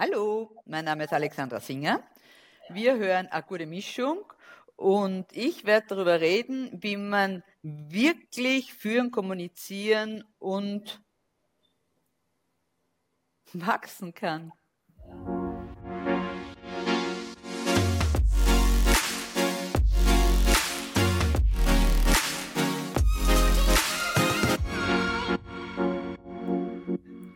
Hallo, mein Name ist Alexandra Singer. Wir hören eine gute Mischung und ich werde darüber reden, wie man wirklich führen, kommunizieren und wachsen kann.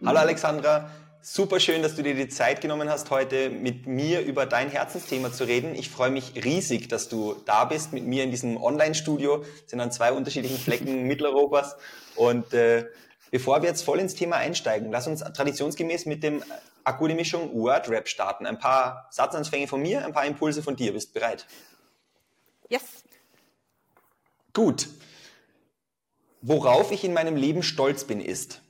Hallo Alexandra, super schön, dass du dir die Zeit genommen hast, heute mit mir über dein Herzensthema zu reden. Ich freue mich riesig, dass du da bist mit mir in diesem Online-Studio. sind an zwei unterschiedlichen Flecken Mitteleuropas. Und äh, bevor wir jetzt voll ins Thema einsteigen, lass uns traditionsgemäß mit dem Akute Mischung Word Rap starten. Ein paar Satzanfänge von mir, ein paar Impulse von dir. Bist du bereit? Yes. Gut. Worauf ich in meinem Leben stolz bin, ist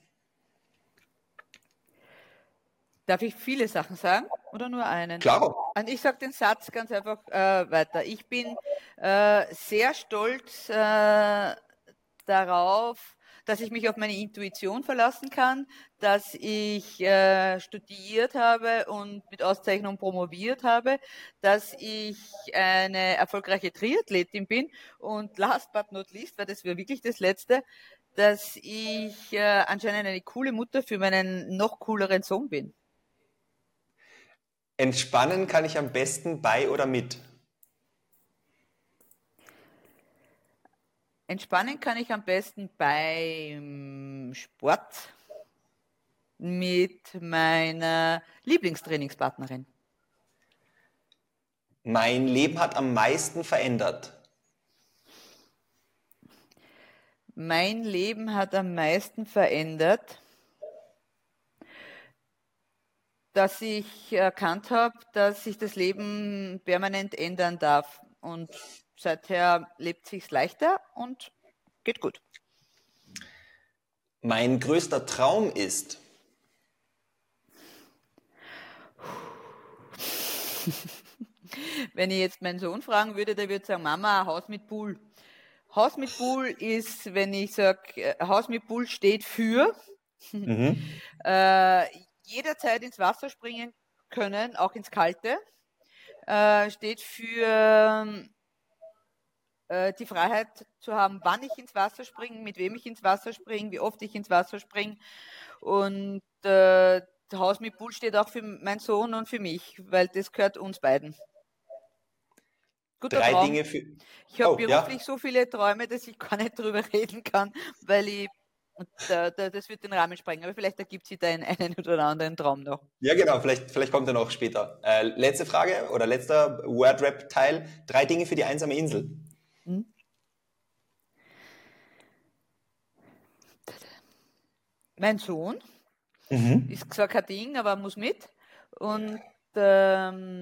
Darf ich viele Sachen sagen oder nur einen? Klar. Und ich sage den Satz ganz einfach äh, weiter. Ich bin äh, sehr stolz äh, darauf, dass ich mich auf meine Intuition verlassen kann, dass ich äh, studiert habe und mit Auszeichnung promoviert habe, dass ich eine erfolgreiche Triathletin bin und last but not least, weil das wäre wirklich das Letzte, dass ich äh, anscheinend eine coole Mutter für meinen noch cooleren Sohn bin. Entspannen kann ich am besten bei oder mit? Entspannen kann ich am besten beim Sport mit meiner Lieblingstrainingspartnerin. Mein Leben hat am meisten verändert. Mein Leben hat am meisten verändert dass ich erkannt habe, dass sich das Leben permanent ändern darf. Und seither lebt sich's leichter und geht gut. Mein größter Traum ist. Wenn ich jetzt meinen Sohn fragen würde, der würde sagen, Mama, Haus mit Pool. Haus mit Pool ist, wenn ich sage, äh, Haus mit Pool steht für, mhm. äh, jederzeit ins Wasser springen können, auch ins Kalte. Äh, steht für äh, die Freiheit zu haben, wann ich ins Wasser springe, mit wem ich ins Wasser springe, wie oft ich ins Wasser springe. Und äh, Haus mit Pool steht auch für meinen Sohn und für mich, weil das gehört uns beiden. Guter Drei Traum. Dinge für. Ich habe oh, beruflich ja. so viele Träume, dass ich gar nicht drüber reden kann, weil ich und da, da, das wird den Rahmen sprengen, aber vielleicht ergibt sich da einen, einen oder anderen Traum noch. Ja, genau, vielleicht, vielleicht kommt er noch später. Äh, letzte Frage oder letzter Word-Rap-Teil. Drei Dinge für die einsame Insel. Hm? Mein Sohn mhm. ist zwar kein Ding, aber muss mit. Und ähm,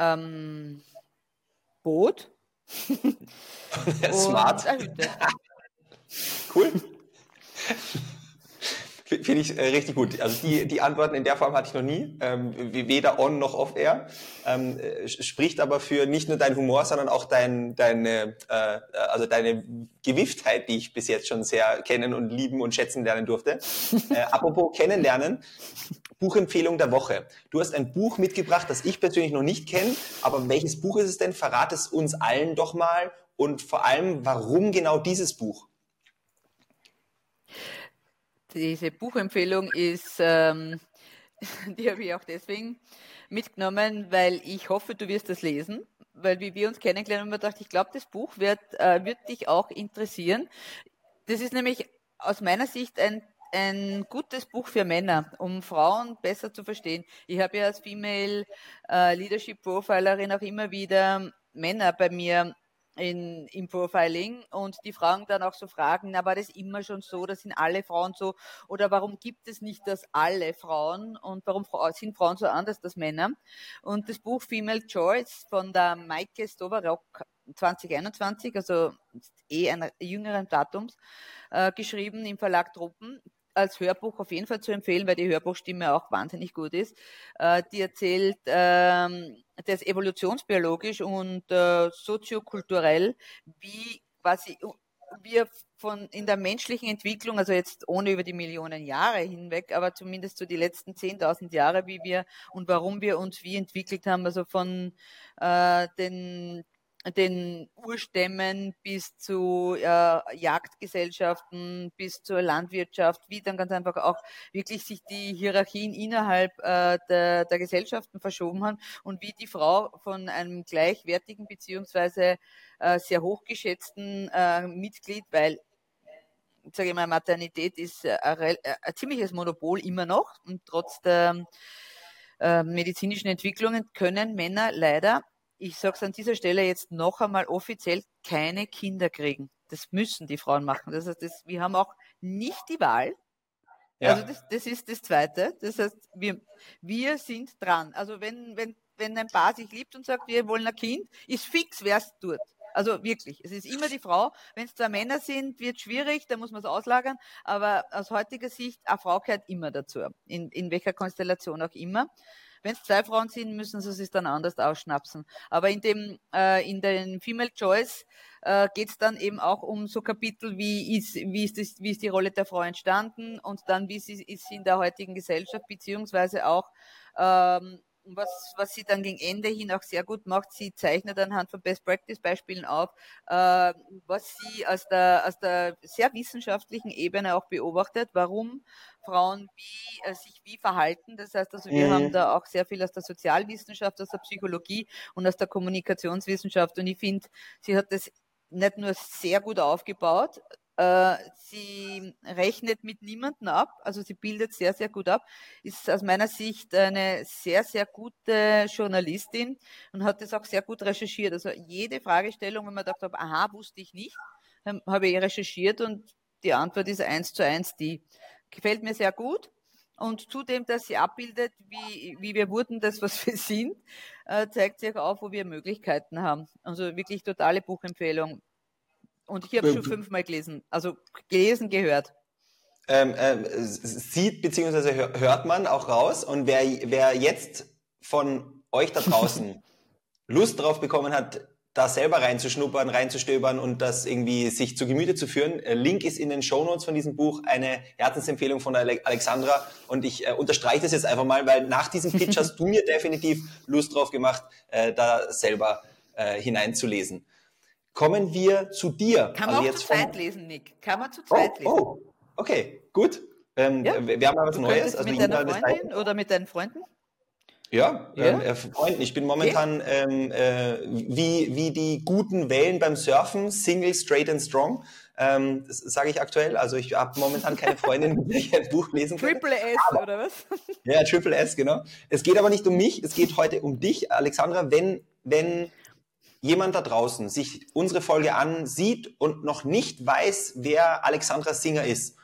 ähm, Boot. Smart. cool. Finde ich äh, richtig gut. Also die, die Antworten in der Form hatte ich noch nie, ähm, weder on noch off air. Ähm, äh, spricht aber für nicht nur dein Humor, sondern auch dein, deine, äh, also deine Gewifftheit, die ich bis jetzt schon sehr kennen und lieben und schätzen lernen durfte. Äh, apropos kennenlernen, Buchempfehlung der Woche. Du hast ein Buch mitgebracht, das ich persönlich noch nicht kenne, aber welches Buch ist es denn? Verrat es uns allen doch mal und vor allem, warum genau dieses Buch? Diese Buchempfehlung ist, ähm, die habe ich auch deswegen mitgenommen, weil ich hoffe, du wirst das lesen, weil wie wir uns kennengelernt haben, haben wir gedacht, ich glaube, das Buch wird, äh, wird dich auch interessieren. Das ist nämlich aus meiner Sicht ein ein gutes Buch für Männer, um Frauen besser zu verstehen. Ich habe ja als Female äh, Leadership Profilerin auch immer wieder Männer bei mir in, im Profiling und die fragen dann auch so Fragen, na war das immer schon so, das sind alle Frauen so oder warum gibt es nicht das alle Frauen und warum sind Frauen so anders als Männer? Und das Buch Female Choice von der Maike Stovarock 2021, also eh einer jüngeren Datums, äh, geschrieben im Verlag Truppen, als Hörbuch auf jeden Fall zu empfehlen, weil die Hörbuchstimme auch wahnsinnig gut ist. Äh, die erzählt ähm, das evolutionsbiologisch und äh, soziokulturell, wie quasi wir von in der menschlichen Entwicklung, also jetzt ohne über die Millionen Jahre hinweg, aber zumindest so die letzten 10.000 Jahre, wie wir und warum wir uns wie entwickelt haben, also von äh, den den Urstämmen bis zu äh, Jagdgesellschaften, bis zur Landwirtschaft, wie dann ganz einfach auch wirklich sich die Hierarchien innerhalb äh, der, der Gesellschaften verschoben haben und wie die Frau von einem gleichwertigen beziehungsweise äh, sehr hochgeschätzten äh, Mitglied, weil sage ich mal, Maternität ist ein, ein, ein ziemliches Monopol immer noch und trotz der äh, medizinischen Entwicklungen können Männer leider ich sage es an dieser Stelle jetzt noch einmal offiziell, keine Kinder kriegen. Das müssen die Frauen machen. Das heißt, das, wir haben auch nicht die Wahl. Ja. Also das, das ist das Zweite. Das heißt, wir, wir sind dran. Also wenn, wenn, wenn ein Paar sich liebt und sagt, wir wollen ein Kind, ist fix, wer es tut. Also wirklich, es ist immer die Frau. Wenn es zwei Männer sind, wird es schwierig, da muss man es auslagern. Aber aus heutiger Sicht, eine Frau gehört immer dazu, in, in welcher Konstellation auch immer. Wenn es zwei Frauen sind, müssen sie es dann anders ausschnapsen. Aber in dem, äh, in den Female Choice äh, geht es dann eben auch um so Kapitel wie ist, wie ist, das, wie ist die Rolle der Frau entstanden und dann wie sie ist in der heutigen Gesellschaft, beziehungsweise auch ähm, was, was sie dann gegen Ende hin auch sehr gut macht, sie zeichnet anhand von Best-Practice-Beispielen auf, äh, was sie aus der, aus der sehr wissenschaftlichen Ebene auch beobachtet, warum Frauen wie, äh, sich wie verhalten. Das heißt also, wir mhm. haben da auch sehr viel aus der Sozialwissenschaft, aus der Psychologie und aus der Kommunikationswissenschaft. Und ich finde, sie hat das nicht nur sehr gut aufgebaut, sie rechnet mit niemandem ab, also sie bildet sehr, sehr gut ab, ist aus meiner Sicht eine sehr, sehr gute Journalistin und hat das auch sehr gut recherchiert. Also jede Fragestellung, wenn man dachte, aha, wusste ich nicht, habe ich recherchiert und die Antwort ist eins zu eins die. Gefällt mir sehr gut. Und zudem, dass sie abbildet, wie, wie wir wurden, das, was wir sind, äh, zeigt sich auch auf, wo wir Möglichkeiten haben. Also wirklich totale Buchempfehlung. Und ich habe ähm, schon fünfmal gelesen. Also gelesen, gehört. Ähm, ähm, sieht bzw. hört man auch raus. Und wer, wer jetzt von euch da draußen Lust drauf bekommen hat, da selber reinzuschnuppern, reinzustöbern und das irgendwie sich zu Gemüte zu führen. Äh, Link ist in den Shownotes von diesem Buch eine Herzensempfehlung von Alexandra und ich äh, unterstreiche das jetzt einfach mal, weil nach diesem Pitch hast du mir definitiv Lust drauf gemacht, äh, da selber äh, hineinzulesen. Kommen wir zu dir. Kann man also auch zu zweit lesen, Nick. Kann man zu zweit oh, lesen. Oh, okay, gut. Ähm, ja. Wir haben mal was du Neues. Also mit deiner Freundin oder mit deinen Freunden? Ja, ja. Ähm, äh, Freunden. Ich bin momentan okay. ähm, äh, wie, wie die guten Wellen beim Surfen, Single, Straight and Strong. Ähm, das sage ich aktuell. Also ich habe momentan keine Freundin, mit der ich ein Buch lesen kann. Triple S aber, oder was? Ja, Triple S, genau. Es geht aber nicht um mich, es geht heute um dich, Alexandra. Wenn, wenn jemand da draußen sich unsere Folge ansieht und noch nicht weiß, wer Alexandra Singer ist,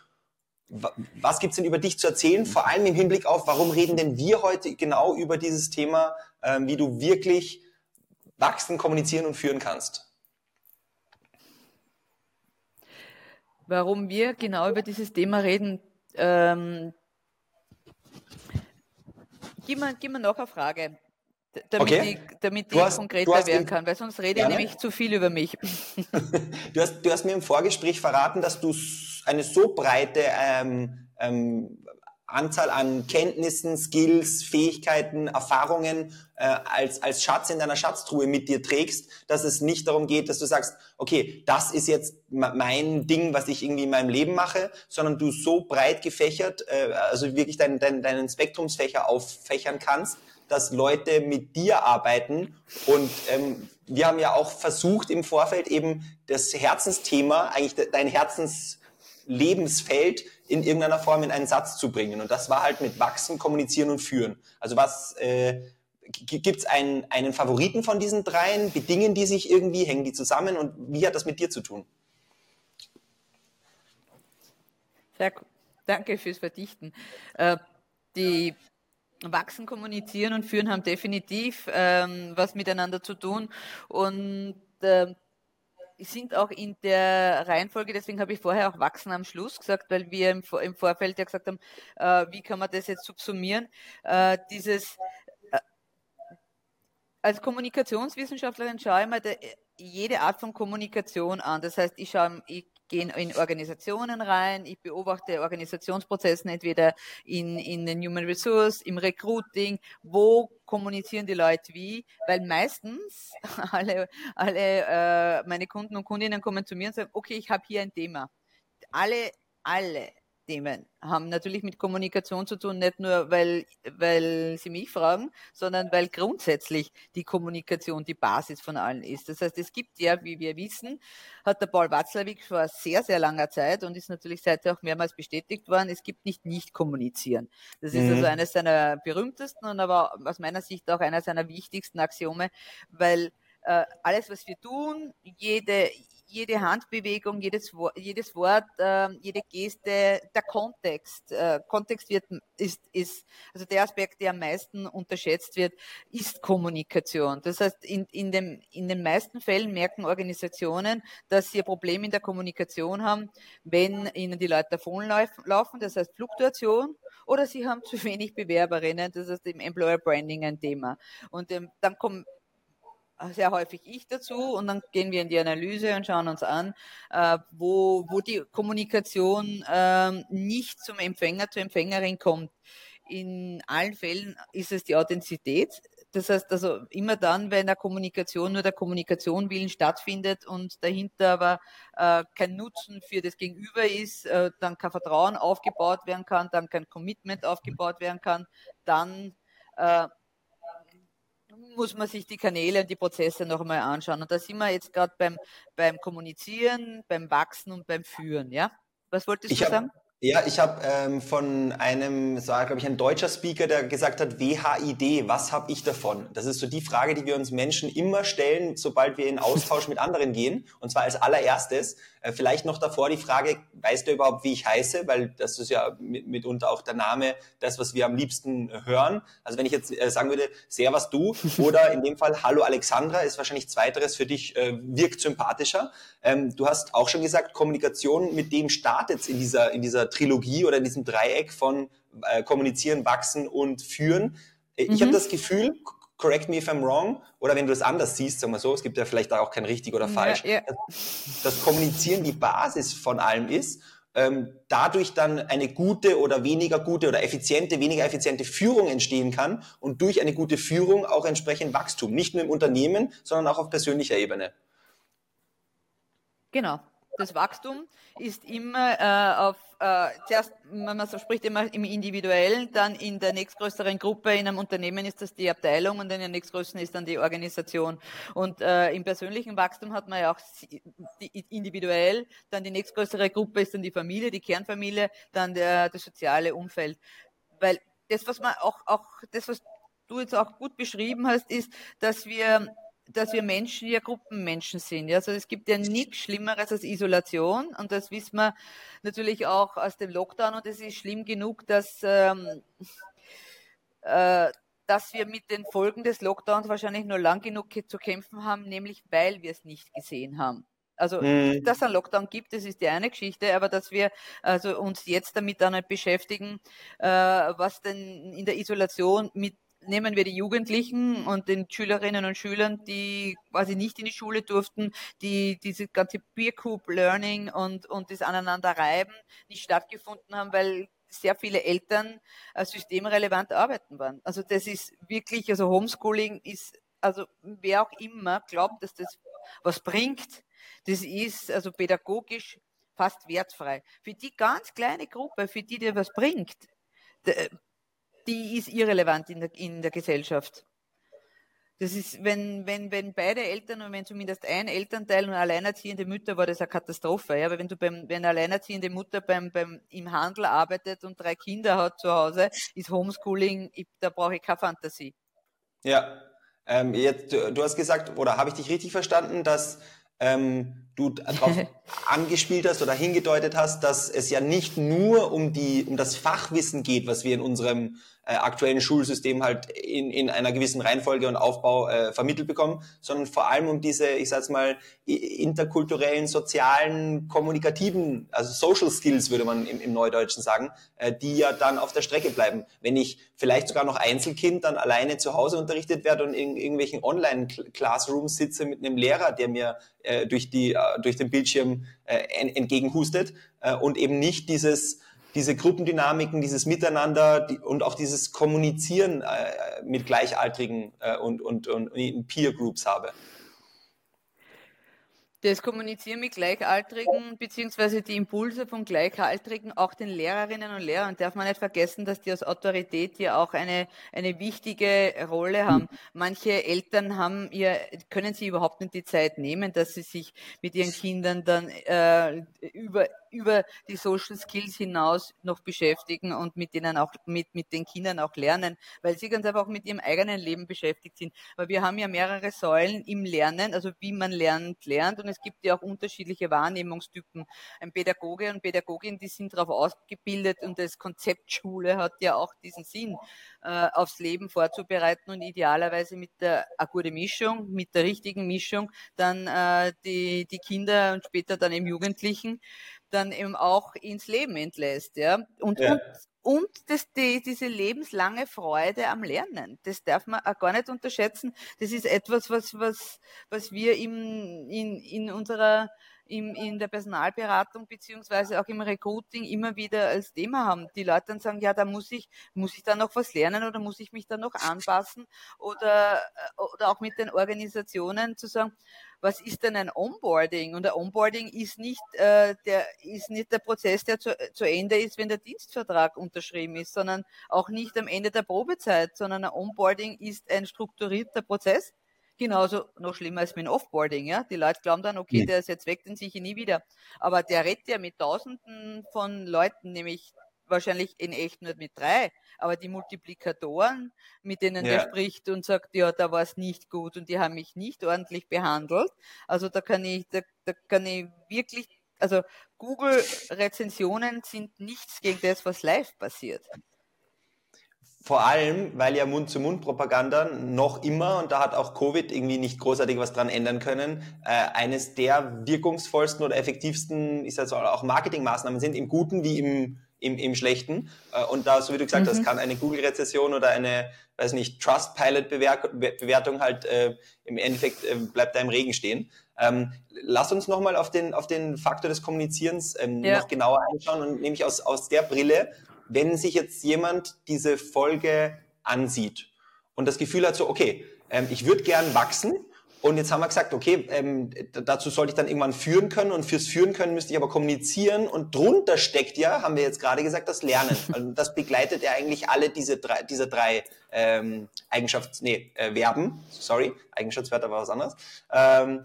was gibt's denn über dich zu erzählen? Vor allem im Hinblick auf, warum reden denn wir heute genau über dieses Thema, ähm, wie du wirklich wachsen, kommunizieren und führen kannst? Warum wir genau über dieses Thema reden, ähm, gib, mir, gib mir noch eine Frage damit okay. ich, damit ich hast, konkreter werden kann, weil sonst rede ich nämlich zu viel über mich. du, hast, du hast mir im Vorgespräch verraten, dass du eine so breite ähm, ähm, Anzahl an Kenntnissen, Skills, Fähigkeiten, Erfahrungen äh, als, als Schatz in deiner Schatztruhe mit dir trägst, dass es nicht darum geht, dass du sagst, okay, das ist jetzt mein Ding, was ich irgendwie in meinem Leben mache, sondern du so breit gefächert, äh, also wirklich dein, dein, deinen Spektrumsfächer auffächern kannst, dass Leute mit dir arbeiten. Und ähm, wir haben ja auch versucht im Vorfeld eben das Herzensthema, eigentlich dein Herzenslebensfeld in irgendeiner Form in einen Satz zu bringen. Und das war halt mit Wachsen, Kommunizieren und Führen. Also was äh, gibt es einen, einen Favoriten von diesen dreien? Bedingen die sich irgendwie? Hängen die zusammen? Und wie hat das mit dir zu tun? Sehr. Danke fürs Verdichten. Äh, die Wachsen, Kommunizieren und Führen haben definitiv ähm, was miteinander zu tun. Und äh, sind auch in der Reihenfolge, deswegen habe ich vorher auch Wachsen am Schluss gesagt, weil wir im, im Vorfeld ja gesagt haben, äh, wie kann man das jetzt subsumieren, äh, dieses äh, als Kommunikationswissenschaftlerin schaue ich mir de, jede Art von Kommunikation an. Das heißt, ich schaue, ich gehe in Organisationen rein, ich beobachte Organisationsprozessen entweder in, in den Human Resource, im Recruiting, wo kommunizieren die Leute wie, weil meistens alle, alle äh, meine Kunden und Kundinnen kommen zu mir und sagen, okay, ich habe hier ein Thema. Alle, alle Themen haben natürlich mit Kommunikation zu tun, nicht nur, weil, weil sie mich fragen, sondern weil grundsätzlich die Kommunikation die Basis von allen ist. Das heißt, es gibt ja, wie wir wissen, hat der Paul Watzlawick vor sehr, sehr langer Zeit und ist natürlich seither auch mehrmals bestätigt worden, es gibt nicht nicht kommunizieren. Das ist also mhm. also eines seiner berühmtesten und aber aus meiner Sicht auch einer seiner wichtigsten Axiome, weil äh, alles, was wir tun, jede, jede Handbewegung, jedes, jedes Wort, äh, jede Geste, der Kontext. Äh, Kontext wird, ist, ist, also der Aspekt, der am meisten unterschätzt wird, ist Kommunikation. Das heißt, in, in, dem, in den meisten Fällen merken Organisationen, dass sie ein Problem in der Kommunikation haben, wenn ihnen die Leute davonlaufen, das heißt Fluktuation, oder sie haben zu wenig Bewerberinnen, das heißt im Employer Branding ein Thema. Und ähm, dann kommen sehr häufig ich dazu und dann gehen wir in die Analyse und schauen uns an, äh, wo, wo die Kommunikation äh, nicht zum Empfänger, zur Empfängerin kommt. In allen Fällen ist es die Authentizität. Das heißt also immer dann, wenn der Kommunikation nur der Kommunikation willen stattfindet und dahinter aber äh, kein Nutzen für das Gegenüber ist, äh, dann kein Vertrauen aufgebaut werden kann, dann kein Commitment aufgebaut werden kann, dann äh, muss man sich die Kanäle und die Prozesse noch einmal anschauen. Und da sind wir jetzt gerade beim, beim Kommunizieren, beim Wachsen und beim Führen. Ja? Was wolltest ich du hab, sagen? Ja, ich habe ähm, von einem, es war glaube ich ein deutscher Speaker, der gesagt hat, WHID, was habe ich davon? Das ist so die Frage, die wir uns Menschen immer stellen, sobald wir in Austausch mit anderen gehen. Und zwar als allererstes, vielleicht noch davor die Frage, weißt du überhaupt, wie ich heiße? Weil das ist ja mit, mitunter auch der Name, das, was wir am liebsten hören. Also wenn ich jetzt äh, sagen würde, Servus du oder in dem Fall Hallo Alexandra, ist wahrscheinlich zweiteres für dich, äh, wirkt sympathischer. Ähm, du hast auch schon gesagt, Kommunikation mit dem startet in dieser, in dieser Trilogie oder in diesem Dreieck von äh, Kommunizieren, Wachsen und Führen. Ich mhm. habe das Gefühl, correct me if I'm wrong, oder wenn du es anders siehst, sagen wir so, es gibt ja vielleicht auch kein richtig oder falsch, ja, ja. Dass, dass Kommunizieren die Basis von allem ist, ähm, dadurch dann eine gute oder weniger gute oder effiziente, weniger effiziente Führung entstehen kann und durch eine gute Führung auch entsprechend Wachstum, nicht nur im Unternehmen, sondern auch auf persönlicher Ebene. Genau, das Wachstum ist immer äh, auf, äh, zuerst, man so spricht immer im Individuellen, dann in der nächstgrößeren Gruppe, in einem Unternehmen ist das die Abteilung und in der nächstgrößeren ist dann die Organisation. Und äh, im persönlichen Wachstum hat man ja auch individuell, dann die nächstgrößere Gruppe ist dann die Familie, die Kernfamilie, dann der, das soziale Umfeld. Weil das, was man auch, auch das, was du jetzt auch gut beschrieben hast, ist, dass wir dass wir Menschen ja Gruppenmenschen sind. Ja? Also es gibt ja nichts Schlimmeres als Isolation und das wissen wir natürlich auch aus dem Lockdown und es ist schlimm genug, dass, ähm, äh, dass wir mit den Folgen des Lockdowns wahrscheinlich nur lang genug zu kämpfen haben, nämlich weil wir es nicht gesehen haben. Also, mhm. dass es einen Lockdown gibt, das ist die eine Geschichte, aber dass wir also uns jetzt damit dann nicht beschäftigen, äh, was denn in der Isolation mit nehmen wir die Jugendlichen und den Schülerinnen und Schülern, die quasi nicht in die Schule durften, die diese ganze Peer Group Learning und, und das Aneinanderreiben nicht stattgefunden haben, weil sehr viele Eltern äh, systemrelevant arbeiten waren. Also das ist wirklich, also Homeschooling ist, also wer auch immer glaubt, dass das was bringt, das ist also pädagogisch fast wertfrei. Für die ganz kleine Gruppe, für die dir was bringt, die ist irrelevant in der, in der Gesellschaft. Das ist, wenn, wenn, wenn beide Eltern und wenn zumindest ein Elternteil und alleinerziehende Mütter war das eine Katastrophe. Ja, aber wenn du beim, wenn eine alleinerziehende Mutter beim, beim, im Handel arbeitet und drei Kinder hat zu Hause, ist Homeschooling, ich, da brauche ich keine Fantasie. Ja, ähm, jetzt, du, du hast gesagt, oder habe ich dich richtig verstanden, dass ähm, du darauf angespielt hast oder hingedeutet hast, dass es ja nicht nur um die um das Fachwissen geht, was wir in unserem äh, aktuellen Schulsystem halt in, in einer gewissen Reihenfolge und Aufbau äh, vermittelt bekommen, sondern vor allem um diese, ich sag's mal, interkulturellen, sozialen, kommunikativen, also Social Skills würde man im, im Neudeutschen sagen, äh, die ja dann auf der Strecke bleiben. Wenn ich vielleicht sogar noch Einzelkind dann alleine zu Hause unterrichtet werde und in irgendwelchen Online-Classrooms sitze mit einem Lehrer, der mir äh, durch, die, durch den Bildschirm äh, entgegenhustet äh, und eben nicht dieses diese Gruppendynamiken, dieses Miteinander die, und auch dieses Kommunizieren äh, mit Gleichaltrigen äh, und, und, und in Peer Groups habe. Das Kommunizieren mit Gleichaltrigen beziehungsweise die Impulse von Gleichaltrigen auch den Lehrerinnen und Lehrern darf man nicht vergessen, dass die als Autorität ja auch eine, eine wichtige Rolle haben. Manche Eltern haben ja, können sie überhaupt nicht die Zeit nehmen, dass sie sich mit ihren Kindern dann äh, über über die Social Skills hinaus noch beschäftigen und mit denen auch, mit, mit den Kindern auch lernen, weil sie ganz einfach mit ihrem eigenen Leben beschäftigt sind. Weil wir haben ja mehrere Säulen im Lernen, also wie man lernt, lernt und es gibt ja auch unterschiedliche Wahrnehmungstypen. Ein Pädagoge und Pädagogin, die sind darauf ausgebildet und das Konzept Schule hat ja auch diesen Sinn, äh, aufs Leben vorzubereiten und idealerweise mit der eine gute Mischung, mit der richtigen Mischung, dann äh, die, die Kinder und später dann im Jugendlichen dann eben auch ins Leben entlässt, ja. Und, ja. und, und das, die, diese lebenslange Freude am Lernen, das darf man auch gar nicht unterschätzen. Das ist etwas, was, was, was wir im, in, in unserer im, in der Personalberatung beziehungsweise auch im Recruiting immer wieder als Thema haben. Die Leute dann sagen, ja, da muss ich, muss ich da noch was lernen oder muss ich mich da noch anpassen oder, oder auch mit den Organisationen zu sagen, was ist denn ein Onboarding? Und ein Onboarding ist nicht, äh, der, ist nicht der Prozess, der zu, zu Ende ist, wenn der Dienstvertrag unterschrieben ist, sondern auch nicht am Ende der Probezeit, sondern ein Onboarding ist ein strukturierter Prozess, Genauso noch schlimmer als mit dem Offboarding, ja. Die Leute glauben dann, okay, der ist jetzt weg, den sehe ich nie wieder. Aber der redet ja mit Tausenden von Leuten, nämlich wahrscheinlich in echt nur mit drei, aber die Multiplikatoren, mit denen ja. der spricht und sagt, ja, da war es nicht gut und die haben mich nicht ordentlich behandelt. Also da kann ich, da, da kann ich wirklich, also Google-Rezensionen sind nichts gegen das, was live passiert. Vor allem, weil ja Mund-zu-Mund-Propaganda noch immer, und da hat auch Covid irgendwie nicht großartig was dran ändern können, äh, eines der wirkungsvollsten oder effektivsten, ich sage auch Marketingmaßnahmen sind, im Guten wie im, im, im Schlechten. Äh, und da, so wie du gesagt mhm. hast, kann eine Google-Rezession oder eine, weiß nicht, Trustpilot-Bewertung halt äh, im Endeffekt äh, bleibt da im Regen stehen. Ähm, lass uns nochmal auf den, auf den Faktor des Kommunizierens ähm, ja. noch genauer einschauen und nämlich aus, aus der Brille, wenn sich jetzt jemand diese Folge ansieht und das Gefühl hat so, okay, ähm, ich würde gern wachsen und jetzt haben wir gesagt, okay, ähm, dazu sollte ich dann irgendwann führen können und fürs Führen können müsste ich aber kommunizieren und drunter steckt ja, haben wir jetzt gerade gesagt, das Lernen. Also das begleitet ja eigentlich alle diese drei, diese drei ähm, Eigenschafts-, nee, äh, Verben, sorry, Eigenschaftswörter war was anderes. Ähm,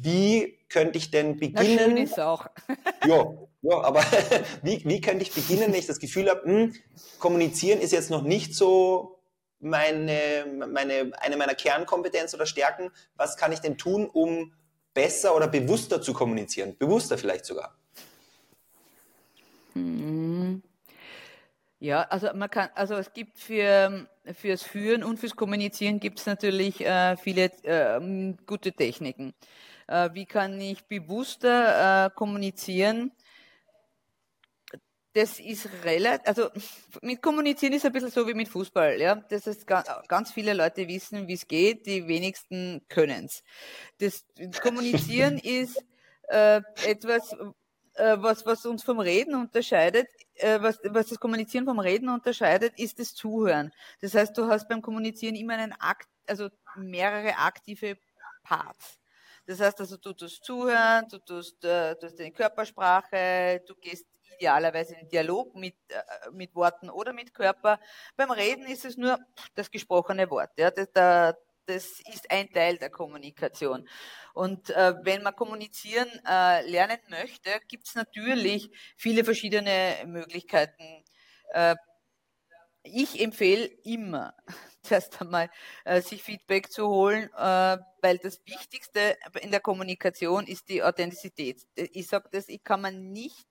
wie könnte ich denn beginnen? Na, schön ist auch. ja, ja, aber wie, wie könnte ich beginnen, wenn ich das Gefühl habe, hm, kommunizieren ist jetzt noch nicht so meine, meine, eine meiner Kernkompetenzen oder Stärken. Was kann ich denn tun, um besser oder bewusster zu kommunizieren? Bewusster vielleicht sogar. Hm. Ja, also man kann, also es gibt für fürs Führen und fürs Kommunizieren gibt es natürlich äh, viele äh, gute Techniken. Äh, wie kann ich bewusster äh, kommunizieren? Das ist relativ, also mit Kommunizieren ist ein bisschen so wie mit Fußball, ja. Das ist ganz, ganz viele Leute wissen, wie es geht, die wenigsten können es. Das Kommunizieren ist äh, etwas, äh, was, was uns vom Reden unterscheidet, äh, was, was das Kommunizieren vom Reden unterscheidet, ist das Zuhören. Das heißt, du hast beim Kommunizieren immer einen Akt, also mehrere aktive Parts. Das heißt also, du tust zuhören, du tust, äh, du tust deine Körpersprache, du gehst idealerweise in Dialog mit, äh, mit Worten oder mit Körper. Beim Reden ist es nur das gesprochene Wort. Ja, das, da, das ist ein Teil der Kommunikation. Und äh, wenn man kommunizieren äh, lernen möchte, gibt es natürlich viele verschiedene Möglichkeiten. Äh, ich empfehle immer, zuerst einmal äh, sich Feedback zu holen, äh, weil das Wichtigste in der Kommunikation ist die Authentizität. Ich sage das, ich kann man nicht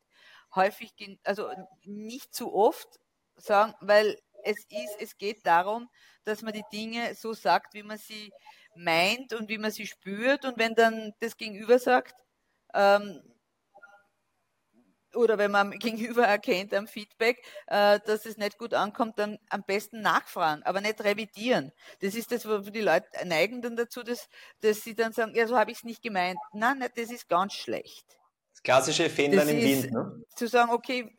häufig, also nicht zu oft sagen, weil es ist, es geht darum, dass man die Dinge so sagt, wie man sie meint und wie man sie spürt. Und wenn dann das Gegenüber sagt, ähm, oder wenn man gegenüber erkennt am Feedback, äh, dass es nicht gut ankommt, dann am besten nachfragen, aber nicht revidieren. Das ist das, wo die Leute neigen dann dazu, dass, dass sie dann sagen, ja, so habe ich es nicht gemeint. Nein, nicht, das ist ganz schlecht. Das klassische Fähnlein im Wind, ne? Zu sagen, okay,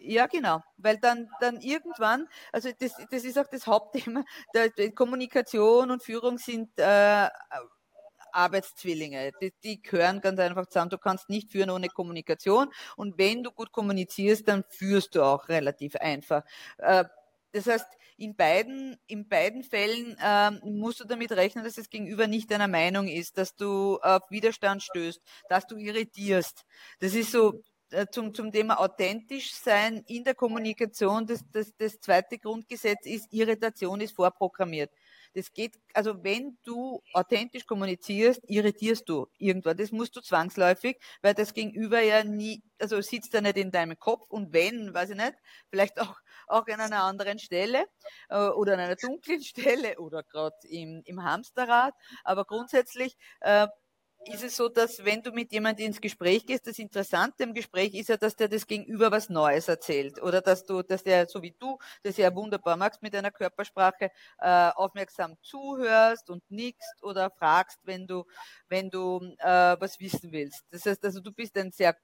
ja, genau, weil dann, dann irgendwann, also das, das ist auch das Hauptthema, der, der Kommunikation und Führung sind äh, Arbeitszwillinge. Die, die gehören ganz einfach zusammen. Du kannst nicht führen ohne Kommunikation. Und wenn du gut kommunizierst, dann führst du auch relativ einfach. Äh, das heißt, in beiden, in beiden Fällen ähm, musst du damit rechnen, dass das Gegenüber nicht deiner Meinung ist, dass du auf Widerstand stößt, dass du irritierst. Das ist so äh, zum, zum Thema authentisch sein in der Kommunikation. Das, das, das zweite Grundgesetz ist, Irritation ist vorprogrammiert. Das geht, also wenn du authentisch kommunizierst, irritierst du irgendwann. Das musst du zwangsläufig, weil das Gegenüber ja nie, also sitzt er nicht in deinem Kopf und wenn, weiß ich nicht, vielleicht auch, auch an einer anderen Stelle äh, oder an einer dunklen Stelle oder gerade im, im Hamsterrad. Aber grundsätzlich äh, ist es so, dass wenn du mit jemandem ins Gespräch gehst, das Interessante im Gespräch ist ja, dass der das Gegenüber was Neues erzählt oder dass du, dass der, so wie du, das ja wunderbar magst mit deiner Körpersprache, äh, aufmerksam zuhörst und nickst oder fragst, wenn du, wenn du äh, was wissen willst. Das heißt also, du bist ein sehr,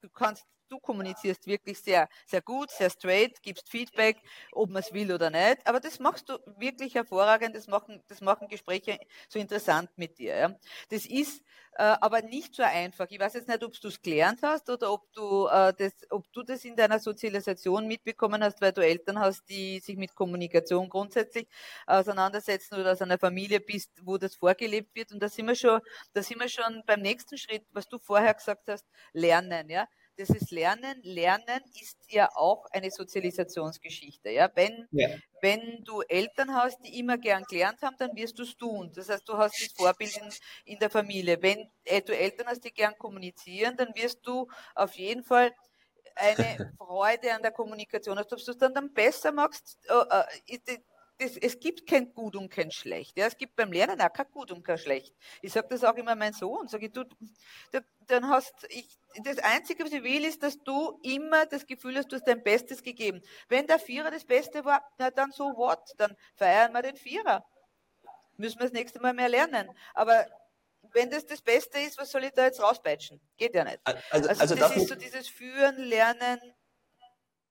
du kannst du kommunizierst wirklich sehr, sehr gut, sehr straight, gibst Feedback, ob man es will oder nicht. Aber das machst du wirklich hervorragend. Das machen, das machen Gespräche so interessant mit dir. Ja. Das ist äh, aber nicht so einfach. Ich weiß jetzt nicht, ob du es gelernt hast oder ob du, äh, das, ob du das in deiner Sozialisation mitbekommen hast, weil du Eltern hast, die sich mit Kommunikation grundsätzlich auseinandersetzen oder aus einer Familie bist, wo das vorgelebt wird. Und da sind wir schon, da sind wir schon beim nächsten Schritt, was du vorher gesagt hast, lernen. Ja das ist Lernen. Lernen ist ja auch eine Sozialisationsgeschichte. Ja? Wenn, ja. wenn du Eltern hast, die immer gern gelernt haben, dann wirst du es tun. Das heißt, du hast das Vorbild in, in der Familie. Wenn äh, du Eltern hast, die gern kommunizieren, dann wirst du auf jeden Fall eine Freude an der Kommunikation hast. Ob du es dann, dann besser machst, äh, äh, das, es gibt kein Gut und kein Schlecht. Ja, es gibt beim Lernen auch kein Gut und kein Schlecht. Ich sage das auch immer meinem Sohn. Sage ich, du, dann hast ich das Einzige, was ich will, ist, dass du immer das Gefühl hast, du hast dein Bestes gegeben. Wenn der Vierer das Beste war, na dann so what? Dann feiern wir den Vierer. Müssen wir das nächste Mal mehr lernen. Aber wenn das das Beste ist, was soll ich da jetzt rauspeitschen? Geht ja nicht. Also, also, also das ist so dieses Führen, Lernen,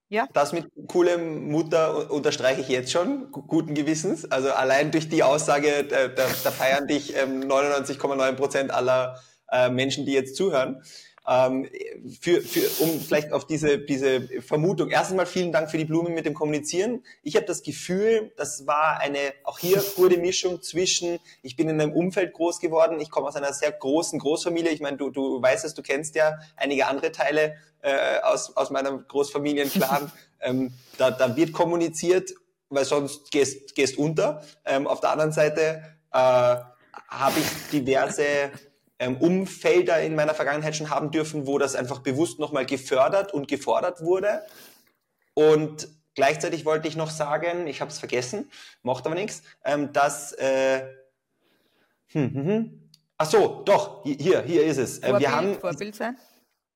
ja. Das mit coole Mutter unterstreiche ich jetzt schon, guten Gewissens. Also allein durch die Aussage, da, da, feiern dich ähm, 99,9 Prozent aller äh, Menschen, die jetzt zuhören. Ähm, für, für, um vielleicht auf diese, diese Vermutung. Erstens mal vielen Dank für die Blumen mit dem Kommunizieren. Ich habe das Gefühl, das war eine auch hier gute Mischung zwischen, ich bin in einem Umfeld groß geworden, ich komme aus einer sehr großen Großfamilie. Ich meine, du, du weißt es, du kennst ja einige andere Teile äh, aus, aus meinem Großfamilienclan. ähm, da, da wird kommuniziert, weil sonst gehst, gehst unter. Ähm, auf der anderen Seite äh, habe ich diverse ähm, Umfelder in meiner Vergangenheit schon haben dürfen, wo das einfach bewusst nochmal gefördert und gefordert wurde. Und gleichzeitig wollte ich noch sagen, ich habe es vergessen, macht aber nichts, ähm, dass äh, hm, hm, hm. Ach so, doch, hier, hier ist es. Vorbild, wir haben Vorbild sein?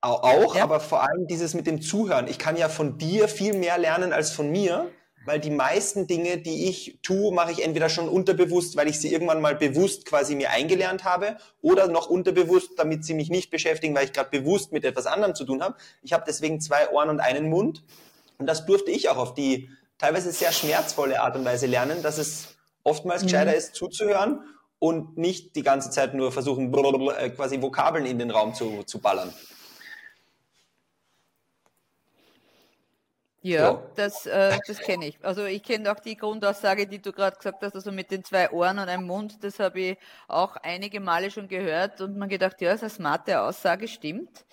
Auch, ja. aber vor allem dieses mit dem Zuhören. Ich kann ja von dir viel mehr lernen als von mir weil die meisten Dinge, die ich tue, mache ich entweder schon unterbewusst, weil ich sie irgendwann mal bewusst quasi mir eingelernt habe oder noch unterbewusst, damit sie mich nicht beschäftigen, weil ich gerade bewusst mit etwas anderem zu tun habe. Ich habe deswegen zwei Ohren und einen Mund und das durfte ich auch auf die teilweise sehr schmerzvolle Art und Weise lernen, dass es oftmals mhm. gescheiter ist, zuzuhören und nicht die ganze Zeit nur versuchen, äh, quasi Vokabeln in den Raum zu, zu ballern. Ja, so. das, äh, das kenne ich. Also ich kenne auch die Grundaussage, die du gerade gesagt hast, also mit den zwei Ohren und einem Mund, das habe ich auch einige Male schon gehört und man gedacht, ja, ist eine smarte Aussage, stimmt.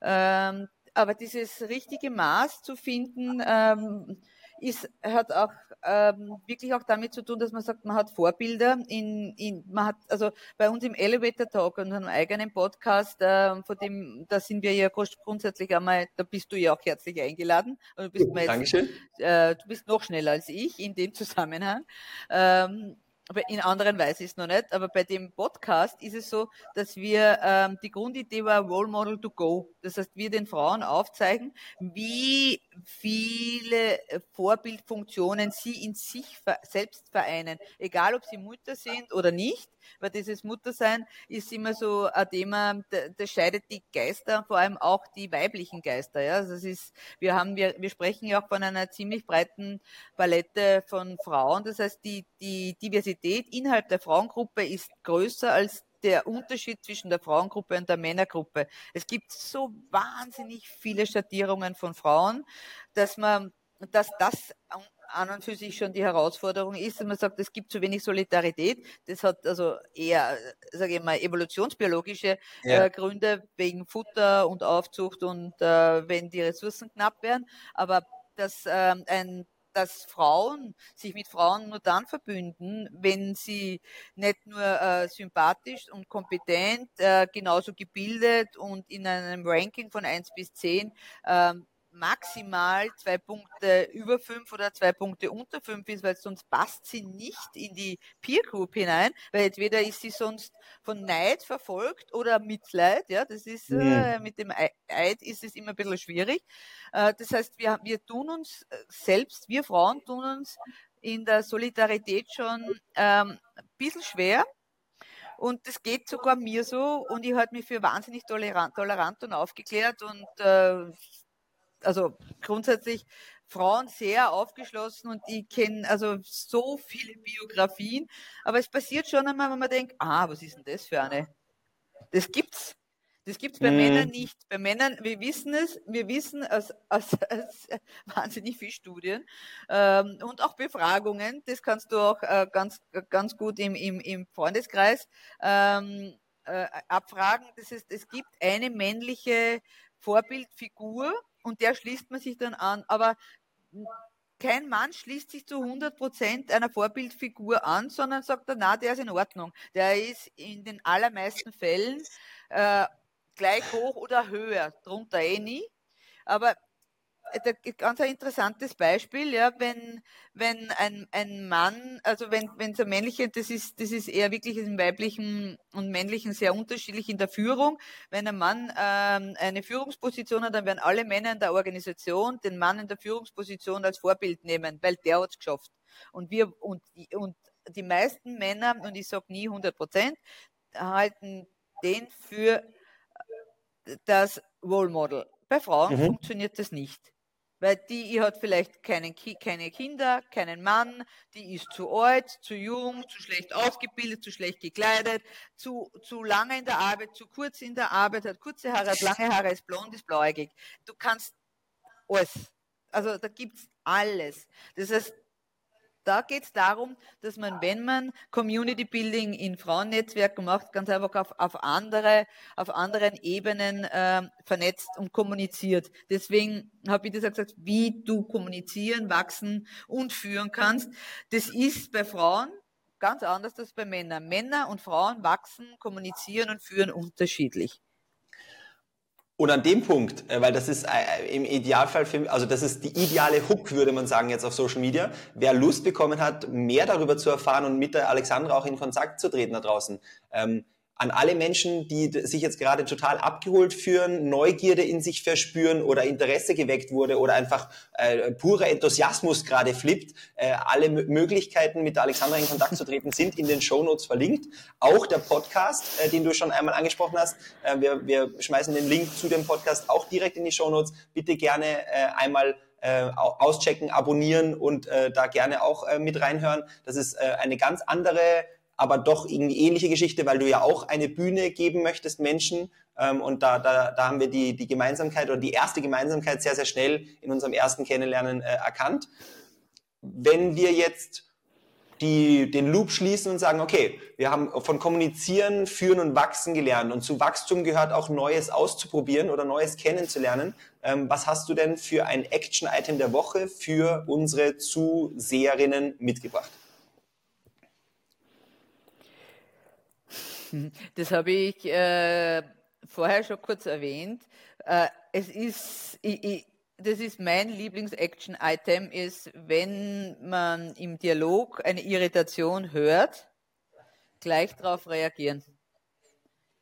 Ähm, aber dieses richtige Maß zu finden, ähm, ist, hat auch ähm, wirklich auch damit zu tun, dass man sagt, man hat Vorbilder in, in man hat, also bei uns im Elevator Talk und einem eigenen Podcast, äh, von dem, da sind wir ja grundsätzlich einmal, da bist du ja auch herzlich eingeladen. Also du, bist ja, jetzt, Dankeschön. Äh, du bist noch schneller als ich in dem Zusammenhang. Ähm, aber in anderen Weise ist es noch nicht. Aber bei dem Podcast ist es so, dass wir, ähm, die Grundidee war Role Model to Go. Das heißt, wir den Frauen aufzeigen, wie viele Vorbildfunktionen sie in sich selbst vereinen. Egal, ob sie Mutter sind oder nicht weil dieses Muttersein ist immer so ein Thema, das scheidet die Geister, vor allem auch die weiblichen Geister. Ja, also ist, wir haben, wir, wir sprechen ja auch von einer ziemlich breiten Palette von Frauen. Das heißt, die, die Diversität innerhalb der Frauengruppe ist größer als der Unterschied zwischen der Frauengruppe und der Männergruppe. Es gibt so wahnsinnig viele Schattierungen von Frauen, dass man, dass das an und für sich schon die Herausforderung ist, dass man sagt, es gibt zu wenig Solidarität. Das hat also eher, sage ich mal, evolutionsbiologische ja. äh, Gründe wegen Futter und Aufzucht und äh, wenn die Ressourcen knapp wären. Aber dass ähm, ein dass Frauen sich mit Frauen nur dann verbünden, wenn sie nicht nur äh, sympathisch und kompetent, äh, genauso gebildet und in einem Ranking von eins bis zehn ähm, maximal zwei Punkte über fünf oder zwei Punkte unter fünf ist, weil sonst passt sie nicht in die Peer Group hinein, weil entweder ist sie sonst von Neid verfolgt oder Mitleid, ja, das ist äh, mit dem Eid ist es immer ein bisschen schwierig. Äh, das heißt, wir, wir tun uns äh, selbst, wir Frauen tun uns in der Solidarität schon ähm, ein bisschen schwer, und das geht sogar mir so und ich halte mich für wahnsinnig tolerant, tolerant und aufgeklärt und äh, also grundsätzlich Frauen sehr aufgeschlossen und die kennen also so viele Biografien. Aber es passiert schon einmal, wenn man denkt, ah, was ist denn das für eine? Das gibt's. Das gibt's bei mhm. Männern nicht. Bei Männern, wir wissen es, wir wissen aus, aus, aus wahnsinnig viel Studien ähm, und auch Befragungen, das kannst du auch äh, ganz, ganz gut im, im, im Freundeskreis ähm, äh, abfragen. Das heißt, es gibt eine männliche Vorbildfigur, und der schließt man sich dann an. Aber kein Mann schließt sich zu 100 Prozent einer Vorbildfigur an, sondern sagt dann, na, der ist in Ordnung. Der ist in den allermeisten Fällen äh, gleich hoch oder höher, drunter eh nie. Aber ganz ein interessantes Beispiel, ja, wenn, wenn ein, ein Mann, also wenn, wenn so männliche, das ist, das ist eher wirklich im weiblichen und männlichen sehr unterschiedlich in der Führung. Wenn ein Mann ähm, eine Führungsposition hat, dann werden alle Männer in der Organisation den Mann in der Führungsposition als Vorbild nehmen, weil der hat's geschafft. Und wir, und, und die meisten Männer, und ich sage nie 100 Prozent, halten den für das Role Model. Bei Frauen mhm. funktioniert das nicht weil die hat vielleicht keinen, keine Kinder, keinen Mann, die ist zu alt, zu jung, zu schlecht ausgebildet, zu schlecht gekleidet, zu, zu lange in der Arbeit, zu kurz in der Arbeit, hat kurze Haare, hat lange Haare, ist blond, ist blauäugig. Du kannst alles. Also da gibt's alles. Das heißt, da geht es darum, dass man, wenn man Community Building in Frauennetzwerken macht, ganz einfach auf, auf andere, auf anderen Ebenen äh, vernetzt und kommuniziert. Deswegen habe ich das auch gesagt, wie du kommunizieren, wachsen und führen kannst. Das ist bei Frauen ganz anders als bei Männern. Männer und Frauen wachsen, kommunizieren und führen unterschiedlich. Und an dem Punkt, äh, weil das ist äh, im Idealfall, für, also das ist die ideale Hook, würde man sagen, jetzt auf Social Media. Wer Lust bekommen hat, mehr darüber zu erfahren und mit der Alexandra auch in Kontakt zu treten da draußen, ähm, an alle Menschen, die sich jetzt gerade total abgeholt fühlen, Neugierde in sich verspüren oder Interesse geweckt wurde oder einfach äh, purer Enthusiasmus gerade flippt. Äh, alle M Möglichkeiten, mit Alexandra in Kontakt zu treten, sind in den Show Notes verlinkt. Auch der Podcast, äh, den du schon einmal angesprochen hast. Äh, wir, wir schmeißen den Link zu dem Podcast auch direkt in die Show Notes. Bitte gerne äh, einmal äh, auschecken, abonnieren und da gerne auch mit reinhören. Das ist eine ganz andere aber doch irgendwie ähnliche Geschichte, weil du ja auch eine Bühne geben möchtest Menschen. Ähm, und da, da, da haben wir die, die Gemeinsamkeit oder die erste Gemeinsamkeit sehr, sehr schnell in unserem ersten Kennenlernen äh, erkannt. Wenn wir jetzt die den Loop schließen und sagen, okay, wir haben von Kommunizieren, Führen und Wachsen gelernt und zu Wachstum gehört auch Neues auszuprobieren oder Neues kennenzulernen. Ähm, was hast du denn für ein Action-Item der Woche für unsere Zuseherinnen mitgebracht? Das habe ich äh, vorher schon kurz erwähnt. Äh, es ist, ich, ich, das ist mein Lieblings-Action-Item, ist, wenn man im Dialog eine Irritation hört, gleich darauf reagieren.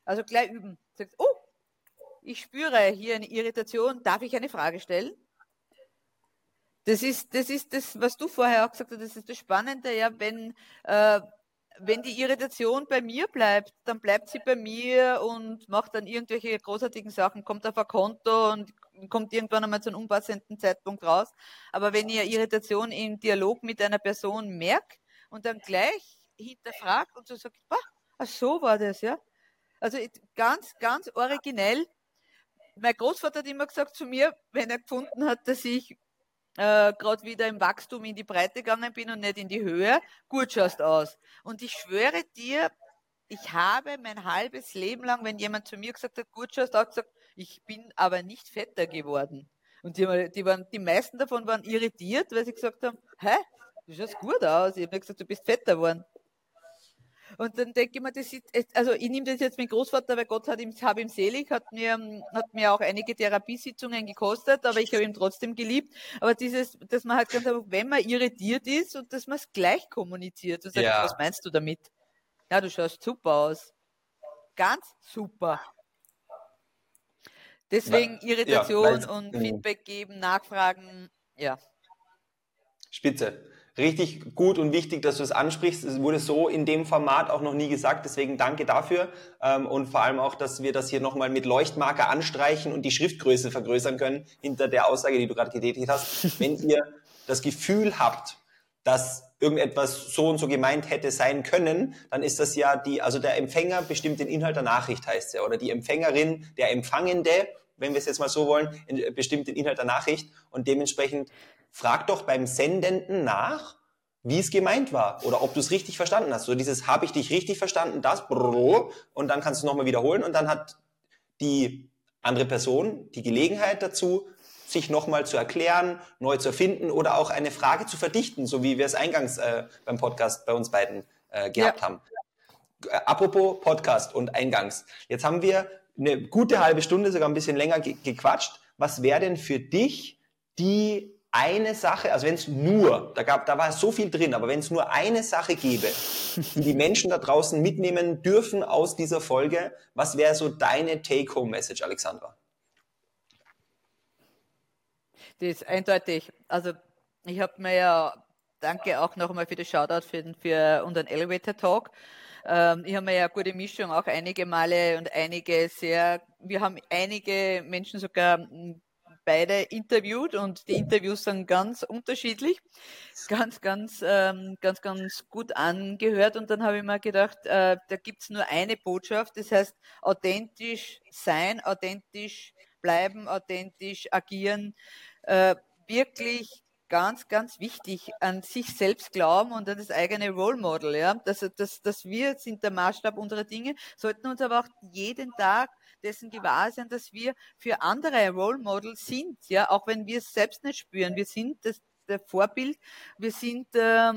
Also gleich üben. Sagt, oh, ich spüre hier eine Irritation, darf ich eine Frage stellen? Das ist, das ist das, was du vorher auch gesagt hast, das ist das Spannende, ja, wenn, äh, wenn die Irritation bei mir bleibt, dann bleibt sie bei mir und macht dann irgendwelche großartigen Sachen, kommt auf ein Konto und kommt irgendwann einmal zu einem unpassenden Zeitpunkt raus. Aber wenn ihr Irritation im Dialog mit einer Person merkt und dann gleich hinterfragt und so sagt, ach, so war das, ja. Also ganz, ganz originell. Mein Großvater hat immer gesagt zu mir, wenn er gefunden hat, dass ich äh, gerade wieder im Wachstum in die Breite gegangen bin und nicht in die Höhe, gut schaust aus. Und ich schwöre dir, ich habe mein halbes Leben lang, wenn jemand zu mir gesagt hat, gut schaust aus, gesagt, ich bin aber nicht fetter geworden. Und die, die, waren, die meisten davon waren irritiert, weil sie gesagt haben, hä, du schaust gut aus. Ich habe gesagt, du bist fetter geworden. Und dann denke ich mir, das ist, also ich nehme das jetzt mit Großvater, weil Gott hat ihm, hab ihm selig, hat mir, hat mir auch einige Therapiesitzungen gekostet, aber ich habe ihn trotzdem geliebt. Aber dieses, dass man halt ganz einfach, wenn man irritiert ist und dass man es gleich kommuniziert und sagt, ja. was meinst du damit? Ja, du schaust super aus. Ganz super. Deswegen Irritation ja, und Feedback geben, nachfragen, ja. Spitze richtig gut und wichtig, dass du es ansprichst. Es wurde so in dem Format auch noch nie gesagt, deswegen danke dafür ähm, und vor allem auch, dass wir das hier nochmal mit Leuchtmarker anstreichen und die Schriftgröße vergrößern können hinter der Aussage, die du gerade getätigt hast. Wenn ihr das Gefühl habt, dass irgendetwas so und so gemeint hätte sein können, dann ist das ja die, also der Empfänger bestimmt den Inhalt der Nachricht heißt ja, oder die Empfängerin, der Empfangende, wenn wir es jetzt mal so wollen, bestimmt den Inhalt der Nachricht und dementsprechend frag doch beim Sendenden nach, wie es gemeint war oder ob du es richtig verstanden hast. So dieses, habe ich dich richtig verstanden, das, brrr, und dann kannst du nochmal wiederholen und dann hat die andere Person die Gelegenheit dazu, sich nochmal zu erklären, neu zu erfinden oder auch eine Frage zu verdichten, so wie wir es eingangs äh, beim Podcast bei uns beiden äh, gehabt ja. haben. Äh, apropos Podcast und eingangs. Jetzt haben wir eine gute halbe Stunde, sogar ein bisschen länger ge gequatscht. Was wäre denn für dich die eine Sache, also wenn es nur, da, gab, da war so viel drin, aber wenn es nur eine Sache gäbe, die die Menschen da draußen mitnehmen dürfen aus dieser Folge, was wäre so deine Take-Home-Message, Alexandra? Das ist eindeutig. Also ich habe mir ja, danke auch nochmal für das Shoutout für, für unseren Elevator Talk. Ähm, ich habe mir ja eine gute Mischung auch einige Male und einige sehr, wir haben einige Menschen sogar beide interviewt und die Interviews sind ganz unterschiedlich, ganz, ganz, ähm, ganz, ganz gut angehört. Und dann habe ich mir gedacht, äh, da gibt's nur eine Botschaft, das heißt authentisch sein, authentisch bleiben, authentisch agieren, äh, wirklich ganz, ganz wichtig, an sich selbst glauben und an das eigene Role Model. Ja? Dass, dass, dass wir sind der Maßstab unserer Dinge, sollten uns aber auch jeden Tag dessen gewahr sein, dass wir für andere Role Models sind, ja, auch wenn wir es selbst nicht spüren. Wir sind das, der Vorbild, wir sind, äh,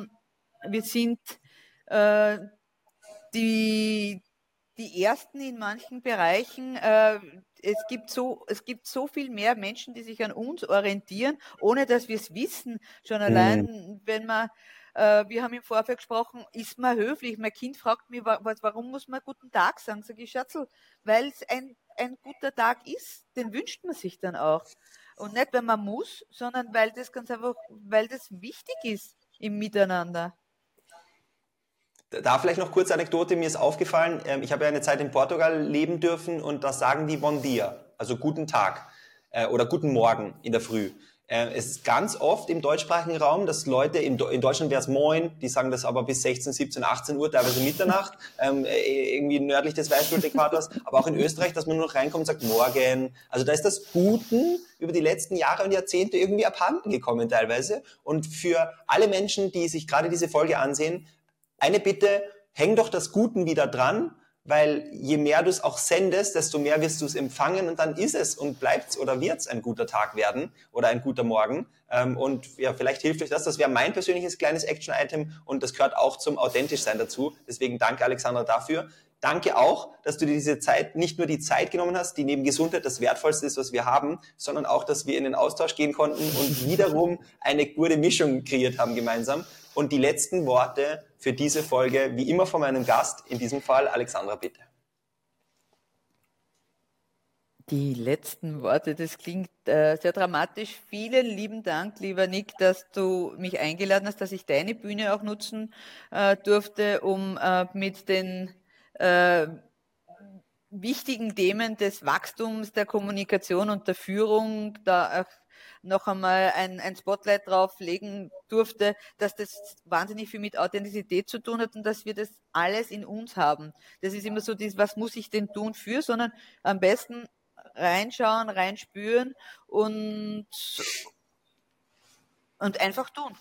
wir sind äh, die, die Ersten in manchen Bereichen. Äh, es gibt so, es gibt so viel mehr Menschen, die sich an uns orientieren, ohne dass wir es wissen. Schon allein, mhm. wenn man äh, wir haben im Vorfeld gesprochen, ist man höflich? Mein Kind fragt mich, warum muss man guten Tag sagen? Sag ich, Schatzel, weil es ein, ein guter Tag ist, den wünscht man sich dann auch. Und nicht, wenn man muss, sondern weil das ganz einfach, weil das wichtig ist im Miteinander. Da vielleicht noch kurze Anekdote, mir ist aufgefallen, ähm, ich habe ja eine Zeit in Portugal leben dürfen und da sagen die Bon dia, also guten Tag äh, oder guten Morgen in der Früh. Äh, es ist ganz oft im deutschsprachigen Raum, dass Leute, in, in Deutschland wäre es Moin, die sagen das aber bis 16, 17, 18 Uhr, teilweise Mitternacht, ähm, äh, irgendwie nördlich des Weißgurt-Äquators, aber auch in Österreich, dass man nur noch reinkommt und sagt Morgen. Also da ist das Guten über die letzten Jahre und Jahrzehnte irgendwie abhanden gekommen teilweise. Und für alle Menschen, die sich gerade diese Folge ansehen, eine Bitte, häng doch das Guten wieder dran, weil je mehr du es auch sendest, desto mehr wirst du es empfangen und dann ist es und bleibt's oder wird's ein guter Tag werden oder ein guter Morgen. Ähm, und ja, vielleicht hilft euch das. Das wäre mein persönliches kleines Action-Item und das gehört auch zum authentisch sein dazu. Deswegen danke Alexandra dafür. Danke auch, dass du dir diese Zeit, nicht nur die Zeit genommen hast, die neben Gesundheit das Wertvollste ist, was wir haben, sondern auch, dass wir in den Austausch gehen konnten und wiederum eine gute Mischung kreiert haben gemeinsam. Und die letzten Worte für diese Folge, wie immer von meinem Gast, in diesem Fall Alexandra, bitte. Die letzten Worte, das klingt äh, sehr dramatisch. Vielen lieben Dank, lieber Nick, dass du mich eingeladen hast, dass ich deine Bühne auch nutzen äh, durfte, um äh, mit den äh, wichtigen Themen des Wachstums, der Kommunikation und der Führung da noch einmal ein, ein Spotlight drauf legen durfte, dass das wahnsinnig viel mit Authentizität zu tun hat und dass wir das alles in uns haben. Das ist immer so, dieses, was muss ich denn tun für, sondern am besten reinschauen, reinspüren und, und einfach tun.